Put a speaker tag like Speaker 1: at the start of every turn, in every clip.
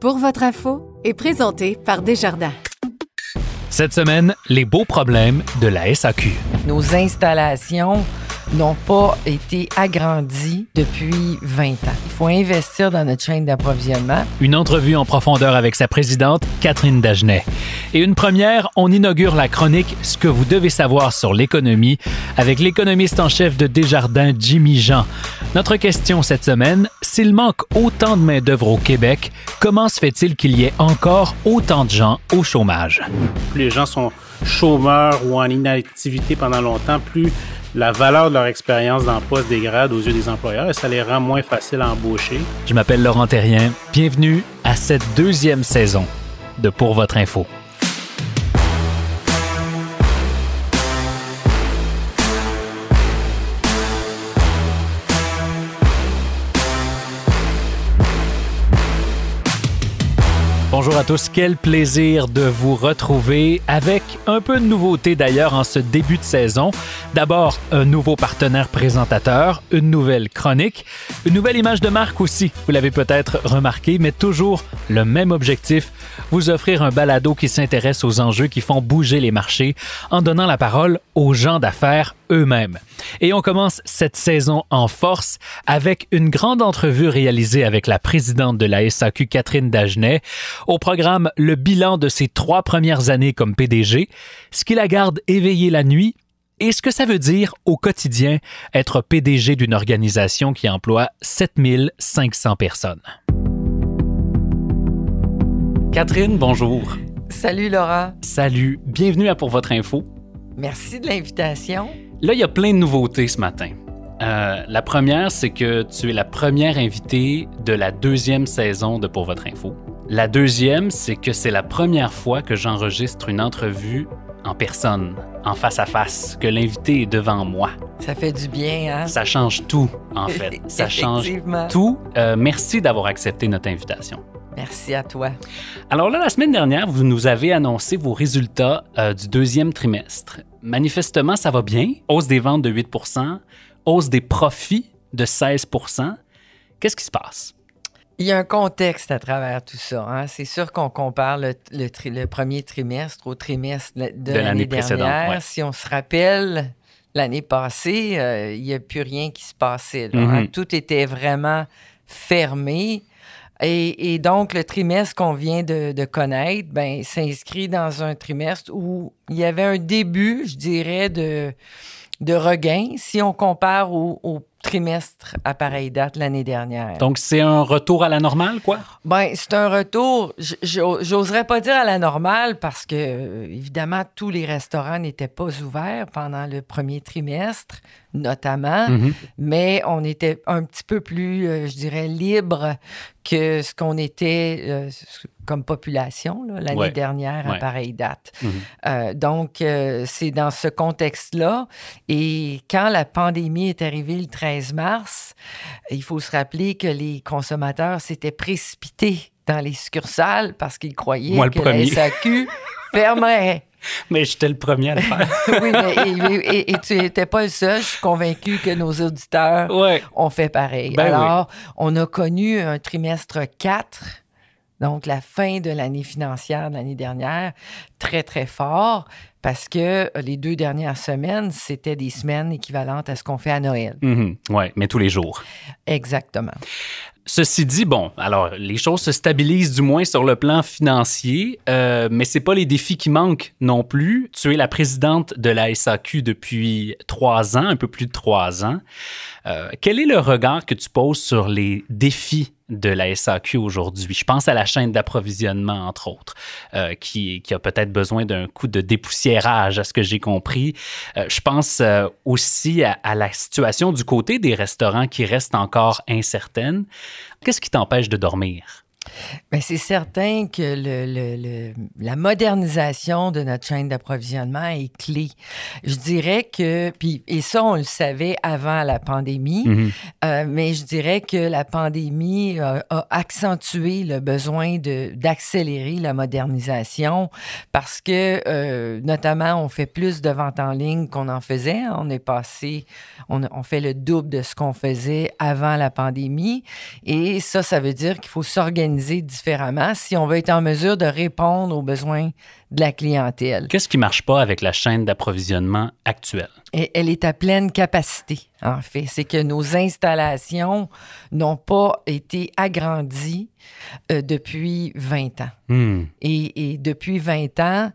Speaker 1: Pour votre info est présenté par Desjardins.
Speaker 2: Cette semaine, les beaux problèmes de la SAQ.
Speaker 3: Nos installations n'ont pas été agrandies depuis 20 ans. Il faut investir dans notre chaîne d'approvisionnement.
Speaker 2: Une entrevue en profondeur avec sa présidente, Catherine Dagenet. Et une première, on inaugure la chronique Ce que vous devez savoir sur l'économie avec l'économiste en chef de Desjardins, Jimmy Jean. Notre question cette semaine, s'il manque autant de main-d'œuvre au Québec, comment se fait-il qu'il y ait encore autant de gens au chômage?
Speaker 4: Plus les gens sont chômeurs ou en inactivité pendant longtemps, plus la valeur de leur expérience d'emploi se dégrade aux yeux des employeurs et ça les rend moins faciles à embaucher.
Speaker 2: Je m'appelle Laurent Terrien. Bienvenue à cette deuxième saison de Pour votre info. Bonjour à tous, quel plaisir de vous retrouver avec un peu de nouveauté d'ailleurs en ce début de saison. D'abord, un nouveau partenaire présentateur, une nouvelle chronique, une nouvelle image de marque aussi, vous l'avez peut-être remarqué, mais toujours le même objectif, vous offrir un balado qui s'intéresse aux enjeux qui font bouger les marchés en donnant la parole aux gens d'affaires eux-mêmes. Et on commence cette saison en force avec une grande entrevue réalisée avec la présidente de la SAQ, Catherine Dagenet. Au programme, le bilan de ses trois premières années comme PDG, ce qui la garde éveillée la nuit et ce que ça veut dire au quotidien être PDG d'une organisation qui emploie 7500 personnes. Catherine, bonjour.
Speaker 3: Salut Laura.
Speaker 2: Salut, bienvenue à Pour votre info.
Speaker 3: Merci de l'invitation.
Speaker 2: Là, il y a plein de nouveautés ce matin. Euh, la première, c'est que tu es la première invitée de la deuxième saison de Pour votre info. La deuxième, c'est que c'est la première fois que j'enregistre une entrevue en personne, en face à face, que l'invité est devant moi.
Speaker 3: Ça fait du bien, hein?
Speaker 2: Ça change tout, en fait. Ça change tout. Euh, merci d'avoir accepté notre invitation.
Speaker 3: Merci à toi.
Speaker 2: Alors là, la semaine dernière, vous nous avez annoncé vos résultats euh, du deuxième trimestre. Manifestement, ça va bien. Hausse des ventes de 8 hausse des profits de 16 Qu'est-ce qui se passe?
Speaker 3: Il y a un contexte à travers tout ça. Hein. C'est sûr qu'on compare le, le, premier trimestre au trimestre de, l'année dernière. Si on se rappelle, l'année passée, euh, il n'y a plus rien qui se passait. Hein. Mm-hmm. Tout était vraiment fermé. Et, donc, le trimestre qu'on vient de, connaître ben, s'inscrit dans un trimestre où il y avait un début, je dirais, de, de regain si on compare au, au trimestre à pareille date l'année dernière.
Speaker 2: Donc, c'est un retour à la normale, quoi?
Speaker 3: Ben, c'est un retour, j'oserais pas dire à la normale parce que, évidemment, tous les restaurants n'étaient pas ouverts pendant le premier trimestre, notamment, mm-hmm. mais on était un petit peu plus, euh, je dirais, libre que ce qu'on était euh, comme population l'année dernière à pareille date. Mm-hmm. Euh, donc, c'est dans ce contexte-là. Et quand la pandémie est arrivée le 13 mars, il faut se rappeler que les consommateurs s'étaient précipités dans les succursales parce qu'ils croyaient que la SAQ fermerait.
Speaker 2: Mais j'étais le premier à le faire.
Speaker 3: oui, mais, et, tu n'étais pas le seul. Je suis convaincu que nos auditeurs ont fait pareil. Ben Alors, on a connu un trimestre 4 donc la fin de l'année financière de l'année dernière, très, très fort, parce que les deux dernières semaines, c'était des semaines équivalentes à ce qu'on fait à Noël.
Speaker 2: Mm-hmm. oui, mais tous les jours.
Speaker 3: Exactement.
Speaker 2: Ceci dit, bon, alors les choses se stabilisent du moins sur le plan financier, euh, mais c'est pas les défis qui manquent non plus. Tu es la présidente de la SAQ depuis trois ans, un peu plus de trois ans. Euh, quel est le regard que tu poses sur les défis de la SAQ aujourd'hui? Je pense à la chaîne d'approvisionnement, entre autres, euh, qui, a peut-être besoin d'un coup de dépoussiérage, à ce que j'ai compris. Euh, je pense aussi à, la situation du côté des restaurants qui reste encore incertaine. Qu'est-ce qui t'empêche de dormir?
Speaker 3: Bien, c'est certain que le, le, la modernisation de notre chaîne d'approvisionnement est clé. Je dirais que, puis, et ça, on le savait avant la pandémie,
Speaker 2: Mhm.
Speaker 3: euh, mais je dirais que la pandémie a accentué le besoin de, d'accélérer la modernisation parce que, euh, notamment, on fait plus de ventes en ligne qu'on en faisait. On est passé, on, on fait le double de ce qu'on faisait avant la pandémie. Et ça, ça veut dire qu'il faut s'organiser différemment si on veut être en mesure de répondre aux besoins de la clientèle.
Speaker 2: Qu'est-ce qui marche pas avec la chaîne d'approvisionnement actuelle?
Speaker 3: Et elle est à pleine capacité, en fait. C'est que nos installations n'ont pas été agrandies euh, depuis 20 ans.
Speaker 2: Hmm.
Speaker 3: Et, et depuis 20 ans,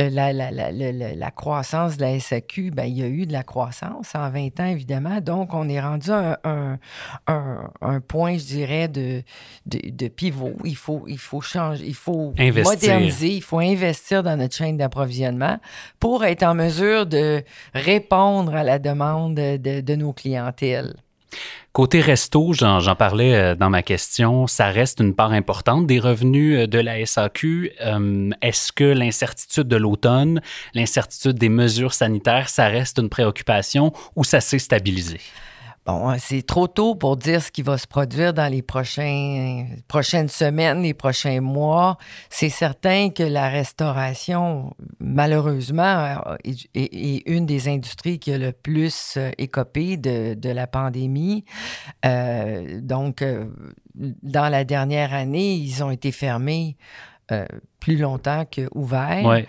Speaker 3: euh, la, la, la, la, la croissance de la SAQ, ben, il y a eu de la croissance en 20 ans, évidemment. Donc, on est rendu à un, un, un, un point, je dirais, de, de, de, pivot. Il faut, il faut changer, il faut
Speaker 2: Investir.
Speaker 3: moderniser, il faut investir dans notre chaîne d'approvisionnement pour être en mesure de répondre à la demande de, de nos
Speaker 2: Côté resto, j'en, j'en parlais euh, dans ma question, ça reste une part importante des revenus euh, de la SAQ. Euh, est-ce que l'incertitude de l'automne, l'incertitude des mesures sanitaires, ça reste une préoccupation ou ça s'est stabilisé?
Speaker 3: Bon, c'est trop tôt pour dire ce qui va se produire dans les prochaines semaines, les prochains mois. C'est certain que la restauration, malheureusement, est, est, une des industries qui a le plus euh, écopé de, la pandémie. Euh, donc, euh, dans la dernière année, ils ont été fermés euh, plus longtemps qu'ouverts.
Speaker 2: Ouais.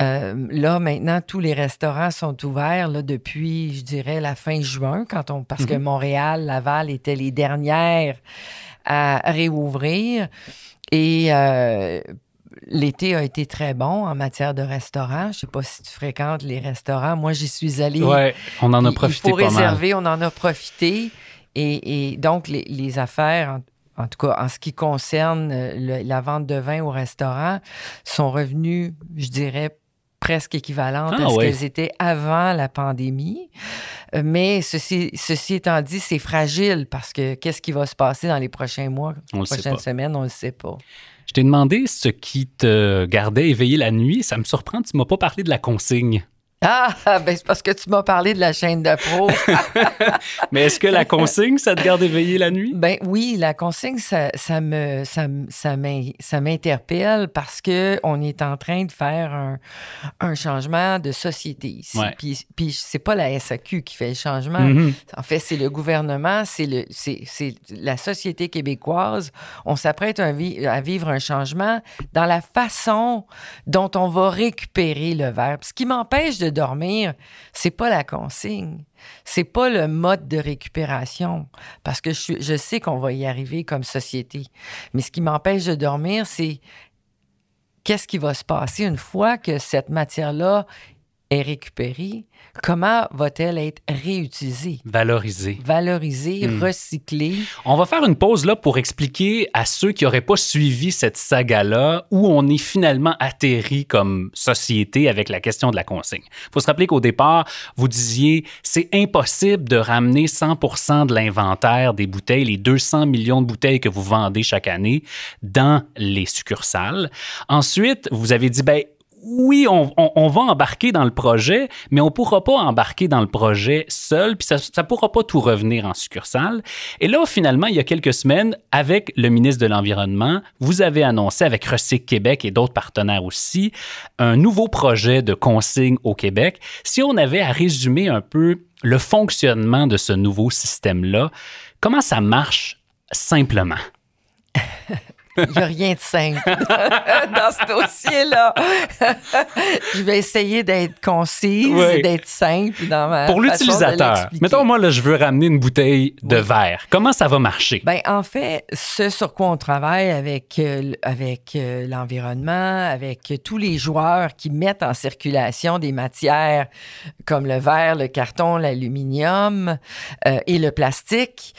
Speaker 3: Euh, là, maintenant, tous les restaurants sont ouverts là, depuis, je dirais, la fin juin, quand on, parce que Montréal, Laval étaient les dernières à réouvrir. Et euh, l'été a été très bon en matière de restaurants. Je sais pas si tu fréquentes les restaurants. Moi, j'y suis allée.
Speaker 2: Ouais, on en a profité
Speaker 3: Il faut
Speaker 2: pas mal.
Speaker 3: réserver, on en a profité. Et, et donc, les, les affaires, en, tout cas, en ce qui concerne euh, le- la vente de vin au restaurant, sont revenues, je dirais, presque équivalentes
Speaker 2: Ah,
Speaker 3: à ce
Speaker 2: oui.
Speaker 3: qu'elles étaient avant la pandémie. Euh, Mais ceci, ceci étant dit, c'est fragile parce que qu'est-ce qui va se passer dans les prochains mois,
Speaker 2: On le sait
Speaker 3: prochaines semaines, on ne le sait pas.
Speaker 2: Je t'ai demandé ce qui te gardait éveillé la nuit. Ça me surprend, tu m'as pas parlé de la consigne.
Speaker 3: Ah, ben c'est parce que tu m'as parlé de la chaîne de pro.
Speaker 2: Mais est-ce que la consigne, ça te garde éveillé la nuit?
Speaker 3: Ben oui, la consigne, ça, ça me, ça, m'interpelle parce que on est en train de faire un, un changement de société ici.
Speaker 2: Ouais.
Speaker 3: Puis, puis c'est pas la SAQ qui fait le changement.
Speaker 2: Mhm.
Speaker 3: En fait, c'est le gouvernement, c'est le, c'est, c'est la société québécoise. On s'apprête à, vi- à vivre un changement dans la façon dont on va récupérer le. Puis Ce qui m'empêche de dormir, c'est pas la consigne. C'est pas le mode de récupération, parce que je, je sais qu'on va y arriver comme société. Mais ce qui m'empêche de dormir, c'est qu'est-ce qui va se passer une fois que cette matière-là est récupérée? Comment va-t-elle être réutilisée?
Speaker 2: Valorisé.
Speaker 3: Valorisée,
Speaker 2: Hmm.
Speaker 3: recyclée.
Speaker 2: On va faire une pause là pour expliquer à ceux qui n'auraient pas suivi cette saga-là où on est finalement atterri comme société avec la question de la consigne. Il faut se rappeler qu'au départ, vous disiez c'est impossible de ramener 100 de l'inventaire des bouteilles, les 200 millions de bouteilles que vous vendez chaque année dans les succursales. Ensuite, vous avez dit ben oui, on, va embarquer dans le projet, mais on ne pourra pas embarquer dans le projet seul, puis ça ne pourra pas tout revenir en succursale. Et là, finalement, il y a quelques semaines, avec le ministre de l'Environnement, vous avez annoncé avec Recyc Québec et d'autres partenaires aussi, un nouveau projet de consigne au Québec. Si on avait à résumer un peu le fonctionnement de ce nouveau système-là, comment ça marche simplement?
Speaker 3: Il n'y a rien de simple dans ce dossier-là. je vais essayer d'être concise,
Speaker 2: Oui.
Speaker 3: d'être simple dans ma
Speaker 2: Pour l'utilisateur, mettons, moi, là, je veux ramener une bouteille de
Speaker 3: Oui.
Speaker 2: verre. Comment ça va marcher?
Speaker 3: Ben, en fait, ce sur quoi on travaille avec, euh, avec euh, l'environnement, avec euh, tous les joueurs qui mettent en circulation des matières comme le verre, le carton, l'aluminium euh, et le plastique,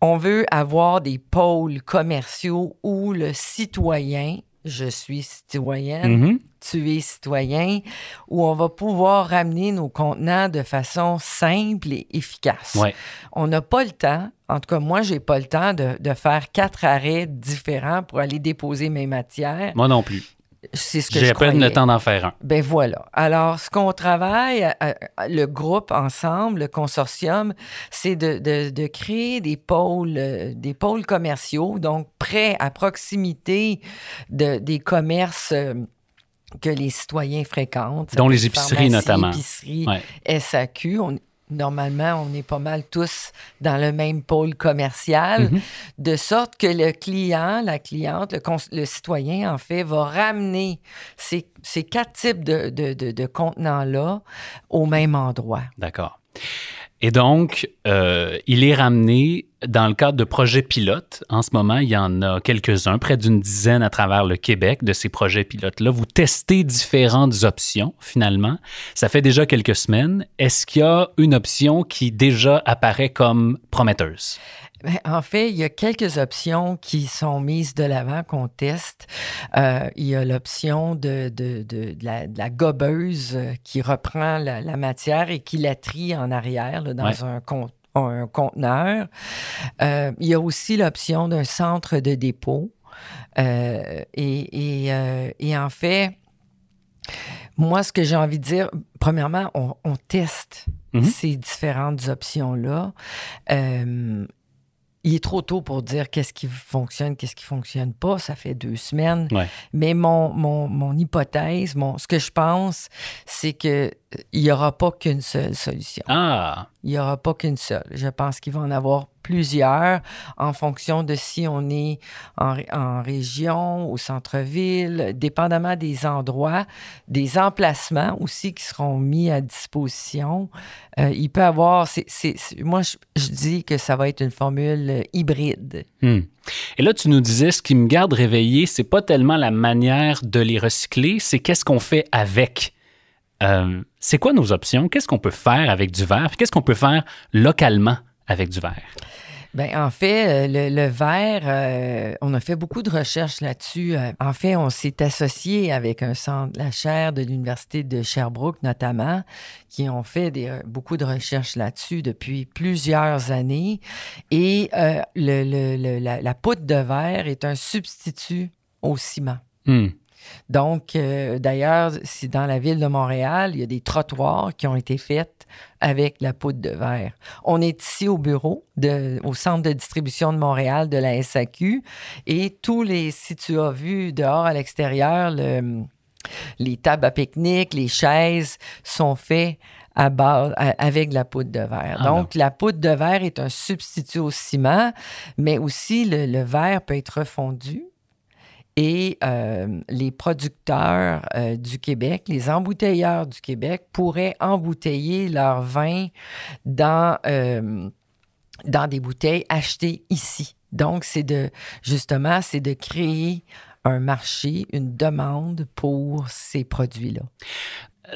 Speaker 3: on veut avoir des pôles commerciaux où le citoyen je suis citoyenne, mm-hmm. tu es citoyen, où on va pouvoir ramener nos contenants de façon simple et efficace. On n'a pas le temps, en tout cas, moi, j'ai pas le temps de, de, faire quatre arrêts différents pour aller déposer mes matières.
Speaker 2: Moi non plus.
Speaker 3: C'est ce que
Speaker 2: J'ai à peine le temps d'en faire un.
Speaker 3: Ben voilà. Alors, ce qu'on travaille, euh, euh, le groupe ensemble, le consortium, c'est de, de, créer des pôles, euh, des pôles commerciaux, donc près, à proximité de, des commerces que les citoyens fréquentent.
Speaker 2: Dont les épiceries notamment.
Speaker 3: Épiceries, SAQ. On, normalement, on est pas mal tous dans le même pôle commercial, mhm. de sorte que le client, la cliente, le, citoyen, en fait, va ramener ces, quatre types de, de contenants-là au même endroit.
Speaker 2: D'accord. Et donc, euh, il est ramené dans le cadre de projets pilotes. En ce moment, il y en a quelques-uns, près d'une dizaine à travers le Québec de ces projets pilotes-là. Vous testez différentes options, finalement. Ça fait déjà quelques semaines. Est-ce qu'il y a une option qui déjà apparaît comme prometteuse?
Speaker 3: Ben, en fait, il y a quelques options qui sont mises de l'avant qu'on teste. Euh, il y a l'option de, de, de, la, gobeuse euh, qui reprend la, matière et qui la trie en arrière dans un, un, conteneur. Euh, il y a aussi l'option d'un centre de dépôt. et, et, et, en fait, moi, ce que j'ai envie de dire, premièrement, on, teste mm-hmm. ces différentes options-là il est trop tôt pour dire qu'est-ce qui fonctionne, qu'est-ce qui fonctionne pas. Ça fait deux semaines. Mais mon, mon, mon, hypothèse, mon, ce que je pense, c'est qu'il n'y aura pas qu'une seule solution.
Speaker 2: Ah!
Speaker 3: Il n'y aura pas qu'une seule. Je pense qu'il va en avoir plusieurs en fonction de si on est en, région, au centre-ville, dépendamment des endroits, des emplacements aussi qui seront mis à disposition. Euh, il peut avoir, moi je, dis que ça va être une formule hybride.
Speaker 2: Hmm. Et là, tu nous disais, ce qui me garde réveillé, c'est pas tellement la manière de les recycler, c'est qu'est-ce qu'on fait avec. Euh, c'est quoi nos options? Qu'est-ce qu'on peut faire avec du verre? Qu'est-ce qu'on peut faire localement? Avec du verre?
Speaker 3: Bien, en fait, euh, le, verre, euh, on a fait beaucoup de recherches là-dessus. Euh, en fait, on s'est associé avec un centre, la chaire de l'Université de Sherbrooke notamment, qui ont fait des, beaucoup de recherches là-dessus depuis plusieurs années. Et le, la, la, poudre de verre est un substitut au ciment.
Speaker 2: Hmm.
Speaker 3: Donc, euh, d'ailleurs, si dans la ville de Montréal, il y a des trottoirs qui ont été faits avec la poudre de verre. On est ici au bureau, de, au centre de distribution de Montréal de la SAQ, et tous les, si tu as vu dehors à l'extérieur, les tables à pique-nique, les chaises sont faits à base, avec la poudre de verre. Ah Donc, la poudre de verre est un substitut au ciment, mais aussi le, le verre peut être refondu et euh, les producteurs euh, du Québec, les embouteilleurs du Québec pourraient embouteiller leur vin dans, euh, dans des bouteilles achetées ici. Donc, c'est de, justement, c'est de créer un marché, une demande pour ces produits-là.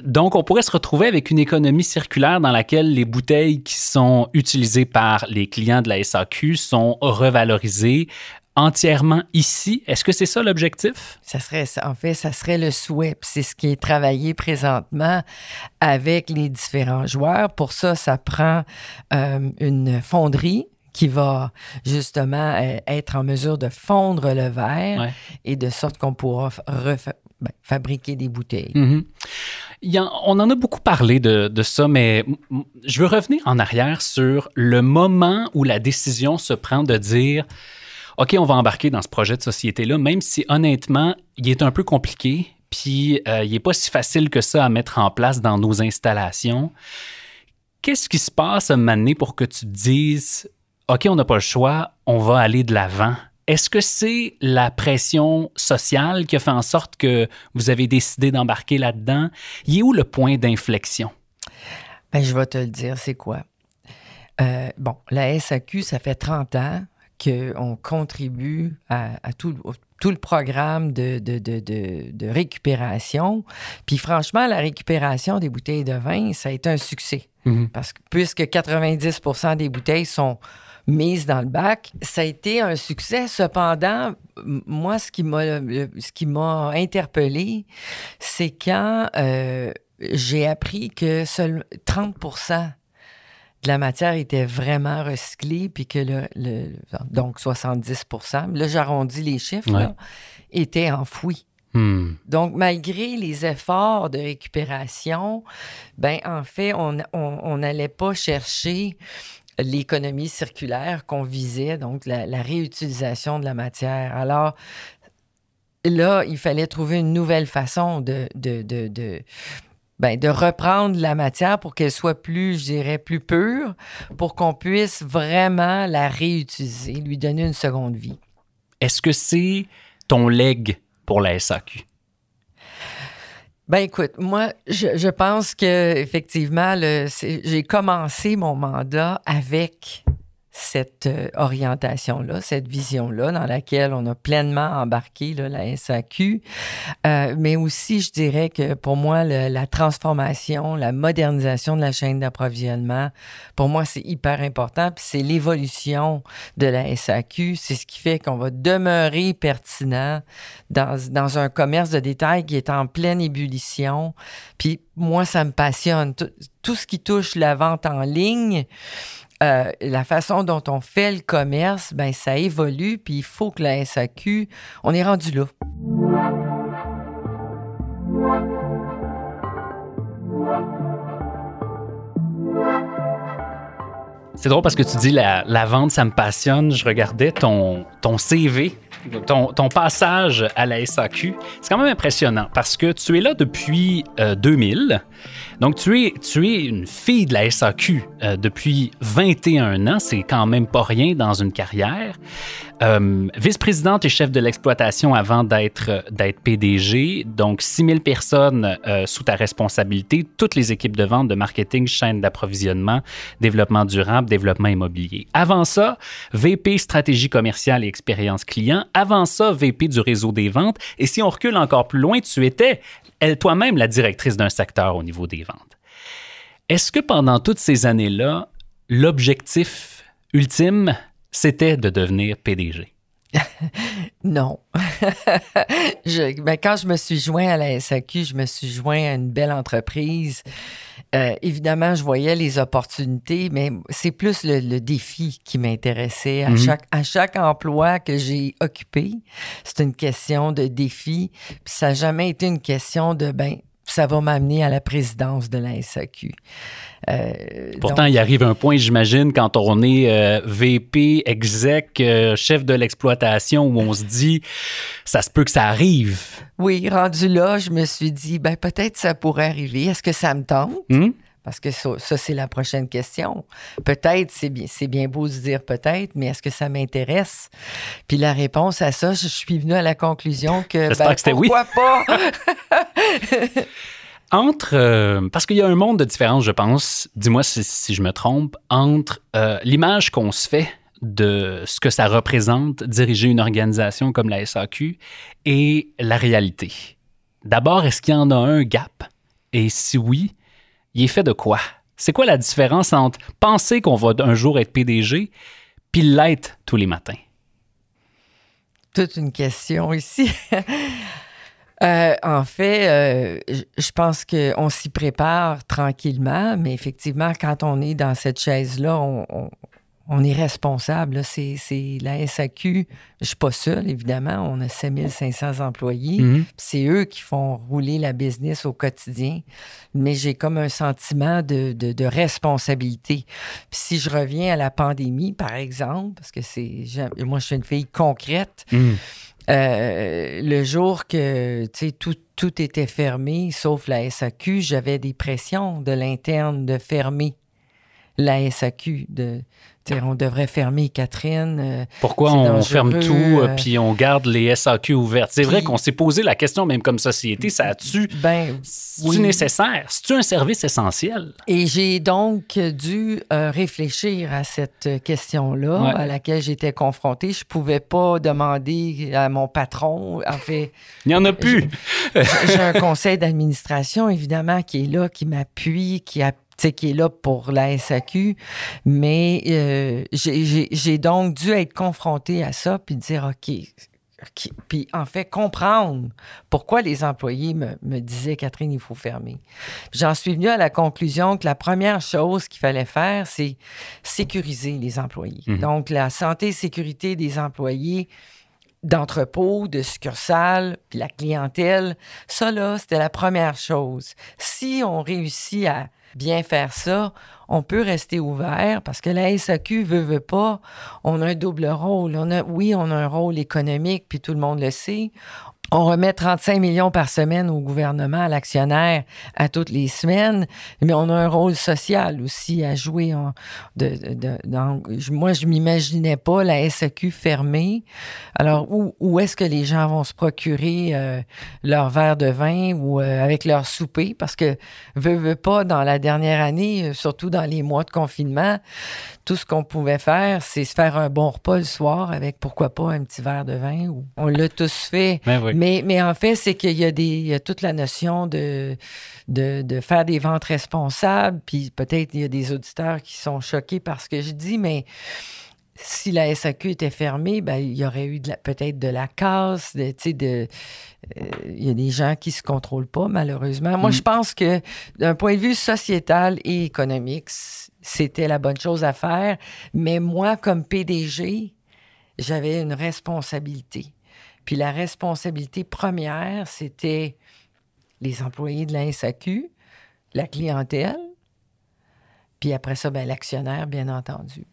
Speaker 2: Donc, on pourrait se retrouver avec une économie circulaire dans laquelle les bouteilles qui sont utilisées par les clients de la SAQ sont revalorisées, entièrement ici? Est-ce que c'est ça l'objectif?
Speaker 3: Ça serait, en fait, ça serait le souhait. C'est ce qui est travaillé présentement avec les différents joueurs. Pour ça, ça prend euh, une fonderie qui va justement euh, être en mesure de fondre le verre et de sorte qu'on pourra ben, fabriquer des bouteilles.
Speaker 2: Mm-hmm. on en a beaucoup parlé de, de, ça, mais je veux revenir en arrière sur le moment où la décision se prend de dire OK, on va embarquer dans ce projet de société-là, même si honnêtement, il est un peu compliqué, puis euh, il n'est pas si facile que ça à mettre en place dans nos installations. Qu'est-ce qui se passe à un pour que tu dises, OK, on n'a pas le choix, on va aller de l'avant? Est-ce que c'est la pression sociale qui a fait en sorte que vous avez décidé d'embarquer là-dedans? Il est où le point d'inflexion?
Speaker 3: Ben, je vais te le dire, c'est quoi? Euh, bon, la SAQ, ça fait 30 ans qu'on contribue à, tout, tout, le programme de, de, de, de, récupération. Puis franchement, la récupération des bouteilles de vin, ça a été un succès. Mm-hmm. Parce que puisque 90 des bouteilles sont mise dans le bac. Ça a été un succès. Cependant, moi, ce qui m'a, ce qui m'a interpellé, c'est quand euh, j'ai appris que seul 30 de la matière était vraiment recyclée, puis que le, donc 70% là j'arrondis les chiffres, était enfoui. Hmm. Donc, malgré les efforts de récupération, ben en fait, on n'allait pas chercher l'économie circulaire qu'on visait, donc la, réutilisation de la matière. Alors, là, il fallait trouver une nouvelle façon de, de, de, de ben, de reprendre la matière pour qu'elle soit plus, je dirais, plus pure, pour qu'on puisse vraiment la réutiliser, lui donner une seconde vie.
Speaker 2: Est-ce que c'est ton leg pour la SAQ?
Speaker 3: Ben écoute, moi, je, pense que effectivement, j'ai commencé mon mandat avec cette euh, orientation-là, cette vision-là, dans laquelle on a pleinement embarqué la SAQ. Euh, mais aussi, je dirais que pour moi, la transformation, la modernisation de la chaîne d'approvisionnement, pour moi, c'est hyper important. Puis c'est l'évolution de la SAQ. C'est ce qui fait qu'on va demeurer pertinent dans, dans un commerce de détail qui est en pleine ébullition. Puis moi, ça me passionne. tout ce qui touche la vente en ligne, euh, la façon dont on fait le commerce, ben ça évolue, puis il faut que la SAQ, on est rendu là.
Speaker 2: C'est drôle parce que tu dis la, la, vente, ça me passionne. Je regardais ton, CV, ton, ton, passage à la SAQ. C'est quand même impressionnant parce que tu es là depuis 2000. Donc, tu es, tu es une fille de la SAQ euh, depuis 21 ans. C'est quand même pas rien dans une carrière. Euh, vice-présidente et chef de l'exploitation avant d'être, d'être PDG. Donc, 6000 personnes euh, sous ta responsabilité, toutes les équipes de vente, de marketing, chaîne d'approvisionnement, développement durable, développement immobilier. Avant ça, VP stratégie commerciale et expérience client. Avant ça, VP du réseau des ventes. Et si on recule encore plus loin, tu étais toi-même la directrice d'un secteur au niveau des ventes. Est-ce que pendant toutes ces années-là, l'objectif ultime, c'était de devenir PDG?
Speaker 3: non. Ben, quand je me suis joint à la SAQ, je me suis joint à une belle entreprise. Euh, évidemment, je voyais les opportunités, mais c'est plus le, défi qui m'intéressait. À, mhm. chaque, à chaque emploi que j'ai occupé, c'est une question de défi. Puis ça n'a jamais été une question de, ben, ça va m'amener à la présidence de la SAQ.
Speaker 2: Euh, Pourtant, il arrive un point, j'imagine, quand on est euh, VP, exec, euh, chef de l'exploitation, où on se dit, ça se peut que ça arrive.
Speaker 3: Oui, rendu là, je me suis dit, ben peut-être ça pourrait arriver. Est-ce que ça me tente? Hmm? Parce que ça, c'est la prochaine question. Peut-être, c'est bien, c'est bien beau de dire peut-être, mais est-ce que ça m'intéresse? Puis la réponse à ça, je suis venu à la conclusion que, ben, que pourquoi pas?
Speaker 2: entre, euh, parce qu'il y a un monde de différence, je pense, dis-moi si, je me trompe, entre euh, l'image qu'on se fait de ce que ça représente diriger une organisation comme la SAQ et la réalité. D'abord, est-ce qu'il y en a un gap? Et si oui, il est fait de quoi? C'est quoi la différence entre penser qu'on va un jour être PDG puis l'être tous les matins?
Speaker 3: Toute une question ici. Euh, en fait, euh, je pense qu'on s'y prépare tranquillement, mais effectivement, quand on est dans cette chaise-là, on, on est responsable. C'est la SAQ. Je ne suis pas seul, évidemment. On a 7500 employés. Mhm. C'est eux qui font rouler la business au quotidien. Mais j'ai comme un sentiment de, de, responsabilité. Puis si je reviens à la pandémie, par exemple, parce que c'est moi, je suis une fille concrète. Mhm. Euh, le jour que tout, tout était fermé, sauf la SAQ, j'avais des pressions de l'interne de fermer la SAQ, de, on devrait fermer Catherine. Euh,
Speaker 2: Pourquoi on ferme tout euh, euh, puis on garde les SAQ ouvertes? C'est vrai qu'on s'est posé la question, même comme société, ça a-tu. Ben, c'est nécessaire? C'est-tu un service essentiel?
Speaker 3: Et j'ai donc dû réfléchir à cette question-là à laquelle j'étais confrontée. Je pouvais pas demander à mon patron. En fait.
Speaker 2: Il n'y en a plus.
Speaker 3: j'ai un conseil d'administration, évidemment, qui est là, qui m'appuie, qui a qui est là pour la SAQ. Mais euh, j'ai donc dû être confronté à ça puis dire, OK, puis en fait comprendre pourquoi les employés me, me disaient Catherine, il faut fermer. J'en suis venu à la conclusion que la première chose qu'il fallait faire, c'est sécuriser les employés. Mhm. Donc la santé et sécurité des employés d'entrepôt, de succursales, puis la clientèle, ça là, c'était la première chose. Si on réussit à bien faire ça, on peut rester ouvert parce que la SAQ veut, veut pas. On a un double rôle. On a, oui, on a un rôle économique, puis tout le monde le sait. On remet 35 millions par semaine au gouvernement, à l'actionnaire, à toutes les semaines, mais on a un rôle social aussi à jouer. de, moi, je m'imaginais pas la SAQ fermée. Alors, où, est-ce que les gens vont se procurer euh, leur verre de vin ou euh, avec leur souper? Parce que, veut, veut pas, dans la dernière année, euh, surtout dans les mois de confinement, tout ce qu'on pouvait faire, c'est se faire un bon repas le soir avec, pourquoi pas, un petit verre de vin. Ou... On l'a tous fait.
Speaker 2: Ben
Speaker 3: mais, mais, en fait, c'est qu'il y, a des, il y a toute la notion de, de, de faire des ventes responsables. Puis peut-être il y a des auditeurs qui sont choqués par ce que je dis, mais si la SAQ était fermée, ben, il y aurait eu peut-être de la casse. De, de, euh, il y a des gens qui ne se contrôlent pas, malheureusement. Moi, mm. je pense que d'un point de vue sociétal et économique, c'était la bonne chose à faire. Mais moi, comme PDG, j'avais une responsabilité. Puis la responsabilité première, c'était les employés de la la clientèle, puis après ça, ben, l'actionnaire, bien entendu.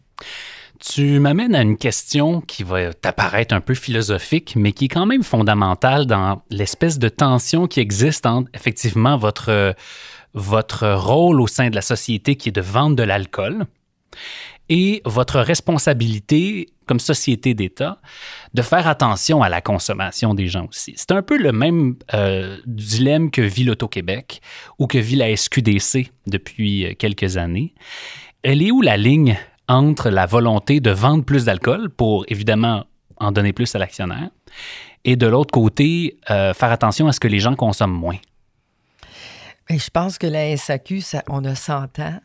Speaker 2: Tu m'amènes à une question qui va t'apparaître un peu philosophique, mais qui est quand même fondamentale dans l'espèce de tension qui existe entre effectivement votre, votre rôle au sein de la société qui est de vendre de l'alcool et votre responsabilité comme société d'État de faire attention à la consommation des gens aussi. C'est un peu le même euh, dilemme que vit l'Auto-Québec ou que vit la SQDC depuis euh, quelques années. Elle est où la ligne entre la volonté de vendre plus d'alcool pour évidemment en donner plus à l'actionnaire et de l'autre côté, euh, faire attention à ce que les gens consomment moins?
Speaker 3: Et je pense que la SAQ, ça, on a 100 ans.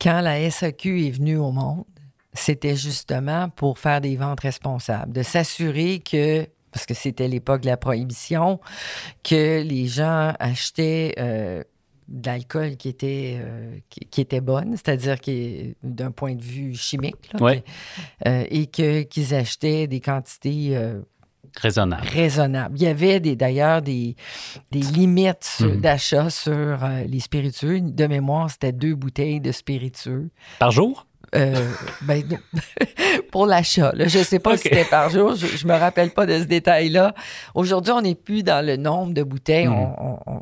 Speaker 3: Quand la SAQ est venue au monde, c'était justement pour faire des ventes responsables, de s'assurer que parce que c'était l'époque de la prohibition, que les gens achetaient euh, d'alcool qui était euh, qui, était bonne, c'est-à-dire d'un point de vue chimique,
Speaker 2: euh,
Speaker 3: et que qu'ils achetaient des quantités euh,
Speaker 2: raisonnables.
Speaker 3: Raisonnables. Il y avait d'ailleurs des, des limites mhm. d'achat sur les spiritueux. De mémoire, c'était deux bouteilles de spiritueux
Speaker 2: par jour?
Speaker 3: Euh, ben, pour l'achat. Je ne sais pas si c'était par jour. Je ne me rappelle pas de ce détail-là. Aujourd'hui, on n'est plus dans le nombre de bouteilles. Hmm.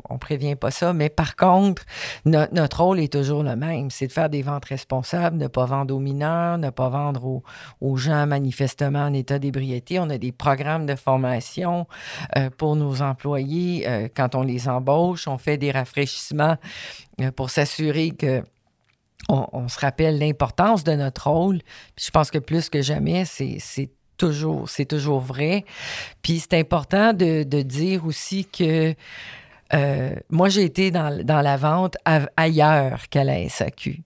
Speaker 3: On ne prévient pas ça. Mais par contre, notre rôle est toujours le même. C'est de faire des ventes responsables, ne pas vendre aux mineurs, ne pas vendre aux, gens manifestement en état d'ébriété. On a des programmes de formation euh, pour nos employés. Euh, quand on les embauche, on fait des rafraîchissements pour s'assurer que on, se rappelle l'importance de notre rôle. je pense que plus que jamais, c'est toujours, vrai. Puis c'est important de, dire aussi que euh, moi, j'ai été dans, la vente ailleurs qu'à la SAQ.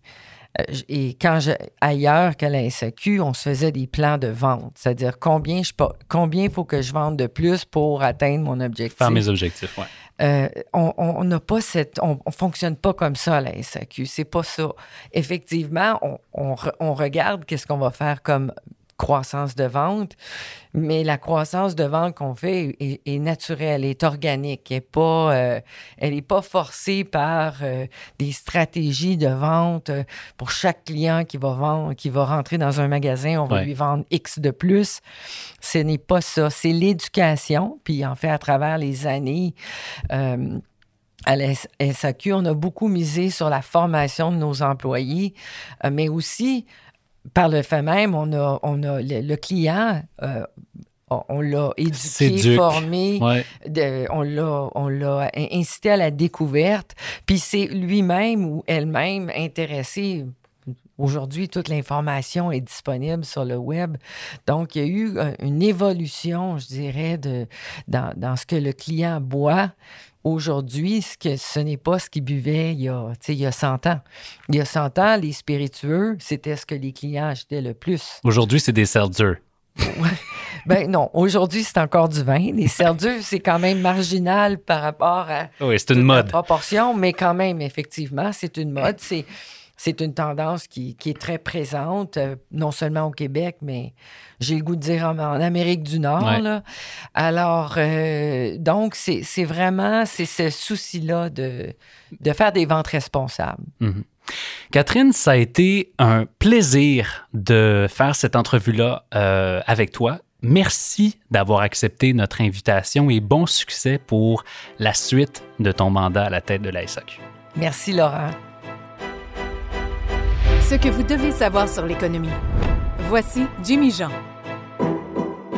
Speaker 3: Euh, et quand je, ailleurs qu'à la SAQ, on se faisait des plans de vente, c'est-à-dire combien je combien il faut que je vende de plus pour atteindre mon objectif?
Speaker 2: Faire mes objectifs, oui.
Speaker 3: Euh, on n'a pas cette, on, fonctionne pas comme ça à la SAQ. C'est pas ça. Effectivement, on, on regarde qu'est-ce qu'on va faire comme croissance de vente, mais la croissance de vente qu'on fait est, naturelle, est organique, est pas, euh, elle n'est pas forcée par euh, des stratégies de vente euh, pour chaque client qui va vendre, qui va rentrer dans un magasin, on va lui vendre X de plus. Ce n'est pas ça, c'est l'éducation, puis en fait à travers les années à la SAQ, on a beaucoup misé sur la formation de nos employés, mais aussi par le fait même, on a, on a le, client, euh, on l'a éduqué, formé, on l'a, on l'a incité à la découverte, puis c'est lui-même ou elle-même intéressé Aujourd'hui, toute l'information est disponible sur le web. Donc, il y a eu euh, une évolution, je dirais, de, dans, dans ce que le client boit aujourd'hui, ce, que, ce n'est pas ce qu'ils buvaient il y, a, il y a 100 ans. Il y a 100 ans, les spiritueux, c'était ce que les clients achetaient le plus.
Speaker 2: Aujourd'hui, c'est des seltzers.
Speaker 3: ben non, aujourd'hui, c'est encore du vin. Les serdus, c'est quand même marginal par rapport à
Speaker 2: oui, c'est une mode.
Speaker 3: la proportion, mais quand même, effectivement, c'est une mode. C'est, c'est une tendance qui, qui, est très présente, euh, non seulement au Québec, mais j'ai le goût de dire en, Amérique du Nord.
Speaker 2: Ouais.
Speaker 3: Là. Alors, euh, donc, c'est, vraiment c'est ce souci-là de, de faire des ventes responsables.
Speaker 2: Mhm. Catherine, ça a été un plaisir de faire cette entrevue-là euh, avec toi. Merci d'avoir accepté notre invitation et bon succès pour la suite de ton mandat à la tête de la SAQ.
Speaker 3: Merci, Laurent.
Speaker 1: Ce que vous devez savoir sur l'économie. Voici Jimmy Jean.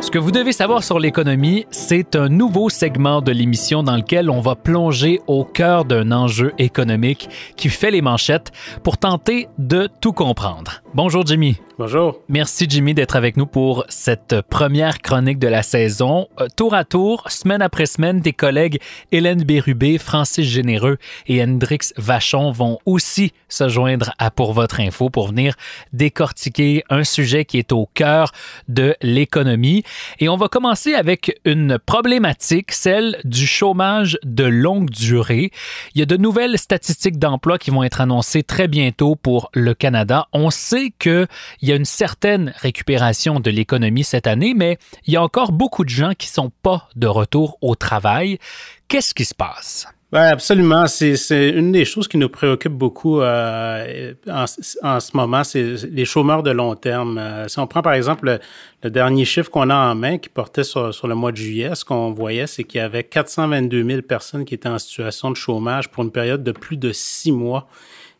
Speaker 2: Ce que vous devez savoir sur l'économie, c'est un nouveau segment de l'émission dans lequel on va plonger au cœur d'un enjeu économique qui fait les manchettes pour tenter de tout comprendre. Bonjour Jimmy.
Speaker 4: Bonjour.
Speaker 2: Merci Jimmy d'être avec nous pour cette première chronique de la saison. Euh, Tour à tour, semaine après semaine, tes collègues Hélène Bérubé, Francis Généreux et Hendrix Vachon vont aussi se joindre à Pour votre info pour venir décortiquer un sujet qui est au cœur de l'économie. Et on va commencer avec une problématique, celle du chômage de longue durée. Il y a de nouvelles statistiques d'emploi qui vont être annoncées très bientôt pour le Canada. On sait que il y a une certaine récupération de l'économie cette année, mais il y a encore beaucoup de gens qui sont pas de retour au travail. Qu'est-ce qui se passe?
Speaker 4: Oui, absolument. C'est une des choses qui nous préoccupe beaucoup euh, en, ce moment, c'est les chômeurs de long terme. Euh, si on prend par exemple le, le dernier chiffre qu'on a en main qui portait sur, sur, le mois de juillet, ce qu'on voyait, c'est qu'il y avait 422 000 personnes qui étaient en situation de chômage pour une période de plus de six mois.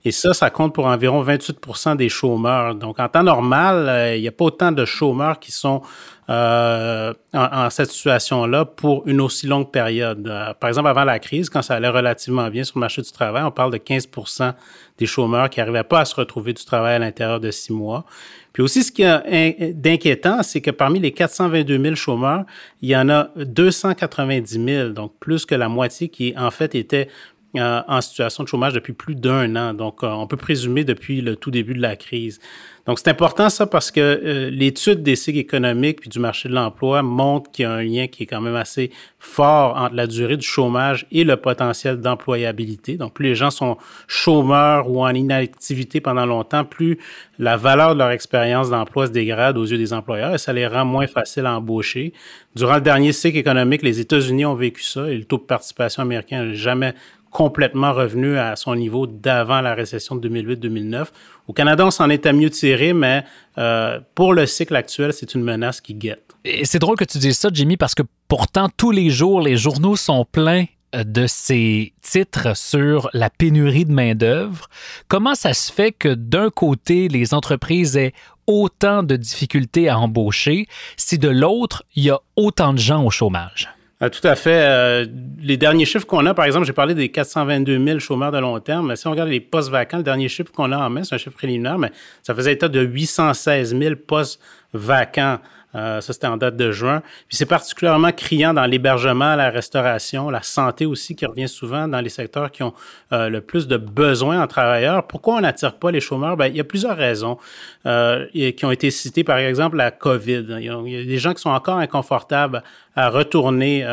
Speaker 4: Et ça, ça compte pour environ 28% des chômeurs. Donc, en temps normal, euh, il n'y a pas autant de chômeurs qui sont euh, en, cette situation-là pour une aussi longue période. Euh, par exemple, avant la crise, quand ça allait relativement bien sur le marché du travail, on parle de 15% des chômeurs qui n'arrivaient pas à se retrouver du travail à l'intérieur de six mois. Puis aussi, ce qui est d'inquiétant, c'est que parmi les 422 000 chômeurs, il y en a 290 000, donc plus que la moitié qui, en fait, étaient euh, en situation de chômage depuis plus d'un an. Donc, euh, on peut présumer depuis le tout début de la crise. Donc, c'est important ça parce que euh, l'étude des cycles économiques puis du marché de l'emploi montre qu'il y a un lien qui est quand même assez fort entre la durée du chômage et le potentiel d'employabilité. Donc, plus les gens sont chômeurs ou en inactivité pendant longtemps, plus la valeur de leur expérience d'emploi se dégrade aux yeux des employeurs et ça les rend moins faciles à embaucher. Durant le dernier cycle économique, les États-Unis ont vécu ça et le taux de participation américain n'a jamais complètement revenu à son niveau d'avant la récession de 2008-2009. Au Canada, on s'en est à mieux tirer, mais euh, pour le cycle actuel, c'est une menace qui guette.
Speaker 2: Et c'est drôle que tu dises ça, Jimmy, parce que pourtant, tous les jours, les journaux sont pleins de ces titres sur la pénurie de main-d'œuvre. Comment ça se fait que d'un côté, les entreprises aient autant de difficultés à embaucher si de l'autre, il y a autant de gens au chômage?
Speaker 4: Ah, tout à fait. Euh, les derniers chiffres qu'on a, par exemple, j'ai parlé des 422 000 chômeurs de long terme. Mais si on regarde les postes vacants, le dernier chiffre qu'on a en main, c'est un chiffre préliminaire, mais ça faisait état de 816 000 postes vacants. Euh, ça, c'était en date de juin. Puis c'est particulièrement criant dans l'hébergement, la restauration, la santé aussi, qui revient souvent dans les secteurs qui ont euh, le plus de besoins en travailleurs. Pourquoi on n'attire pas les chômeurs? Bien, il y a plusieurs raisons euh, qui ont été citées, par exemple la COVID. Il y a, des gens qui sont encore inconfortables à retourner,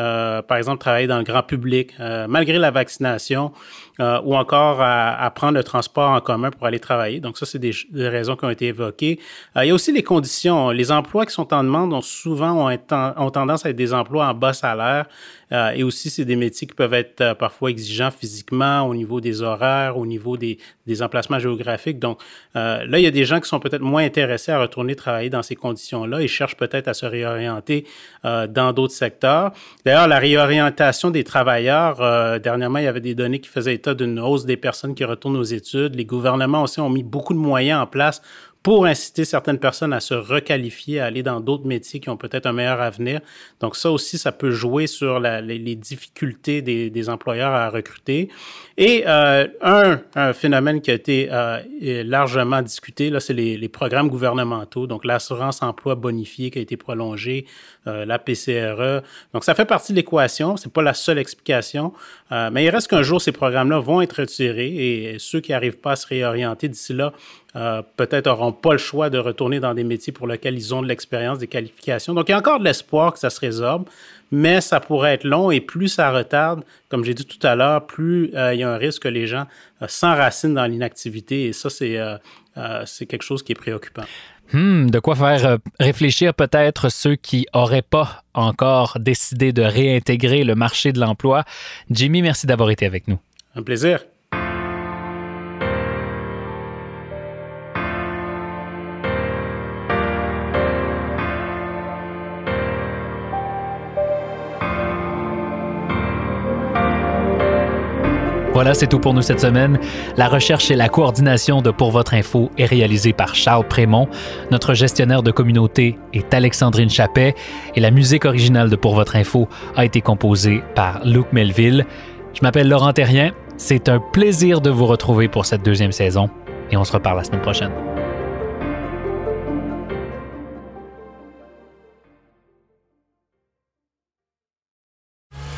Speaker 4: par exemple, travailler dans le grand public, malgré la vaccination, euh, ou encore à, prendre le transport en commun pour aller travailler. Donc ça, c'est des, raisons qui ont été évoquées. il y a aussi les conditions. Les emplois qui sont en demande ont souvent ont tendance à être des emplois en bas salaire. Euh, et aussi, c'est des métiers qui peuvent être euh, parfois exigeants physiquement au niveau des horaires, au niveau des, emplacements géographiques. Donc euh, là, il y a des gens qui sont peut-être moins intéressés à retourner travailler dans ces conditions-là et cherchent peut-être à se réorienter dans d'autres secteurs. D'ailleurs, la réorientation des travailleurs, dernièrement, il y avait des données qui faisaient état d'une hausse des personnes qui retournent aux études. Les gouvernements aussi ont mis beaucoup de moyens en place pour inciter certaines personnes à se requalifier, à aller dans d'autres métiers qui ont peut-être un meilleur avenir. Donc ça aussi, ça peut jouer sur la, les, les, difficultés des, des, employeurs à recruter. Et euh, un, un, phénomène qui a été euh, largement discuté, là, c'est les, les, programmes gouvernementaux, donc l'assurance emploi bonifiée qui a été prolongée, euh, la PCRE. Donc ça fait partie de l'équation, c'est pas la seule explication, euh, mais il reste qu'un jour ces programmes-là vont être retirés et ceux qui n'arrivent pas à se réorienter d'ici là euh, peut-être n'auront pas le choix de retourner dans des métiers pour lesquels ils ont de l'expérience, des qualifications. Donc, il y a encore de l'espoir que ça se résorbe, mais ça pourrait être long et plus ça retarde, comme j'ai dit tout à l'heure, plus euh, il y a un risque que les gens euh, s'enracinent dans l'inactivité et ça, c'est c'est quelque chose qui est préoccupant.
Speaker 2: Hmm, de quoi faire réfléchir peut-être ceux qui n'auraient pas encore décidé de réintégrer le marché de l'emploi. Jimmy, merci d'avoir été avec nous.
Speaker 4: Un plaisir.
Speaker 2: Voilà, c'est tout pour nous cette semaine. La recherche et la coordination de Pour votre info est réalisée par Charles Prémont. Notre gestionnaire de communauté est Alexandrine Chappet et la musique originale de Pour votre info a été composée par Luc Melville. Je m'appelle Laurent Terrien. C'est un plaisir de vous retrouver pour cette deuxième saison et on se reparle la semaine prochaine.